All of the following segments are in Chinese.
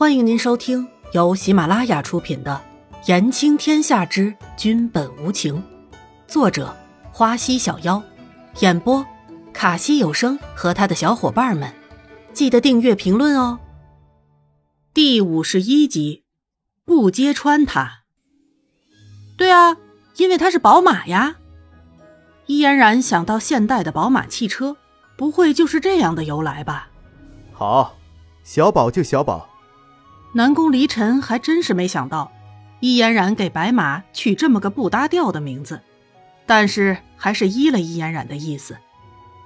欢迎您收听由喜马拉雅出品的《言情天下之君本无情》，作者花溪小妖，演播卡西有声和他的小伙伴们。记得订阅、评论哦。第五十一集，不揭穿他。对啊，因为他是宝马呀。伊嫣然想到现代的宝马汽车，不会就是这样的由来吧？好，小宝就小宝。南宫离尘还真是没想到，伊嫣然给白马取这么个不搭调的名字，但是还是依了伊嫣然的意思。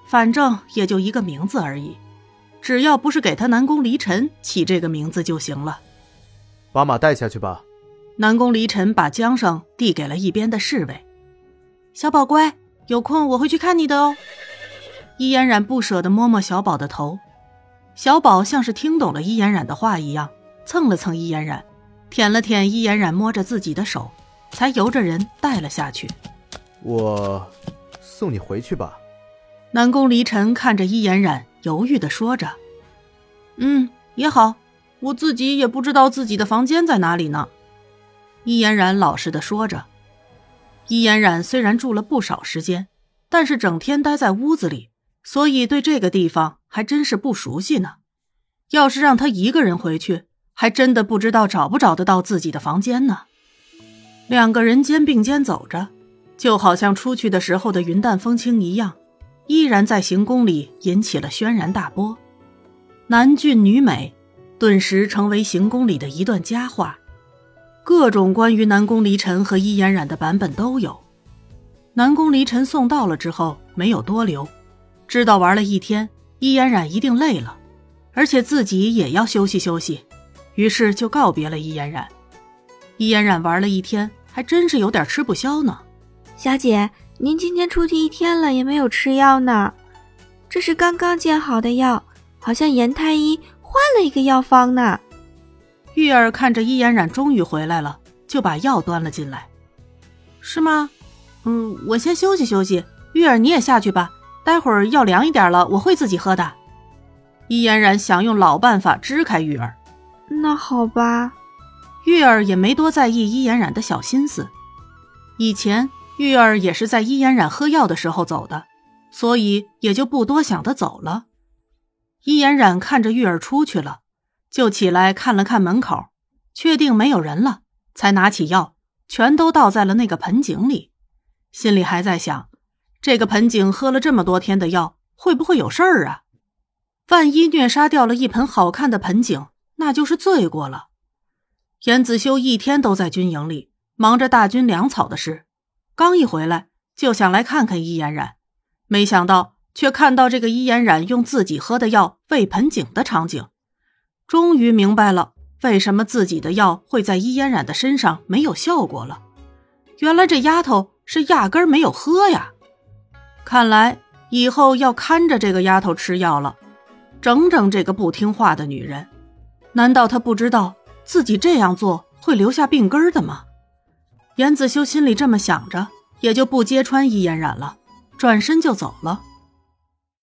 反正也就一个名字而已，只要不是给他南宫离尘起这个名字就行了。把马带下去吧。南宫离尘把缰绳递给了一边的侍卫。小宝乖，有空我会去看你的哦。伊嫣然不舍得摸摸小宝的头，小宝像是听懂了伊嫣然的话一样。蹭了蹭伊嫣然，舔了舔伊嫣然摸着自己的手，才由着人带了下去。我送你回去吧。南宫离尘看着伊嫣然，犹豫的说着：“嗯，也好，我自己也不知道自己的房间在哪里呢。”伊嫣然老实的说着。伊嫣然虽然住了不少时间，但是整天待在屋子里，所以对这个地方还真是不熟悉呢。要是让他一个人回去，还真的不知道找不找得到自己的房间呢。两个人肩并肩走着，就好像出去的时候的云淡风轻一样，依然在行宫里引起了轩然大波。男俊女美，顿时成为行宫里的一段佳话。各种关于南宫离尘和伊嫣然的版本都有。南宫离尘送到了之后，没有多留，知道玩了一天，伊嫣然一定累了，而且自己也要休息休息。于是就告别了伊嫣然。伊嫣然玩了一天，还真是有点吃不消呢。小姐，您今天出去一天了，也没有吃药呢。这是刚刚煎好的药，好像严太医换了一个药方呢。玉儿看着伊嫣然终于回来了，就把药端了进来。是吗？嗯，我先休息休息。玉儿，你也下去吧，待会儿药凉一点了，我会自己喝的。伊嫣然想用老办法支开玉儿。那好吧，玉儿也没多在意伊嫣然的小心思。以前玉儿也是在伊嫣然喝药的时候走的，所以也就不多想的走了。伊嫣然看着玉儿出去了，就起来看了看门口，确定没有人了，才拿起药，全都倒在了那个盆景里，心里还在想：这个盆景喝了这么多天的药，会不会有事儿啊？万一虐杀掉了一盆好看的盆景？那就是罪过了。严子修一天都在军营里忙着大军粮草的事，刚一回来就想来看看伊嫣然，没想到却看到这个伊嫣然用自己喝的药喂盆景的场景，终于明白了为什么自己的药会在伊嫣然的身上没有效果了。原来这丫头是压根儿没有喝呀！看来以后要看着这个丫头吃药了，整整这个不听话的女人。难道他不知道自己这样做会留下病根的吗？严子修心里这么想着，也就不揭穿伊嫣然了，转身就走了。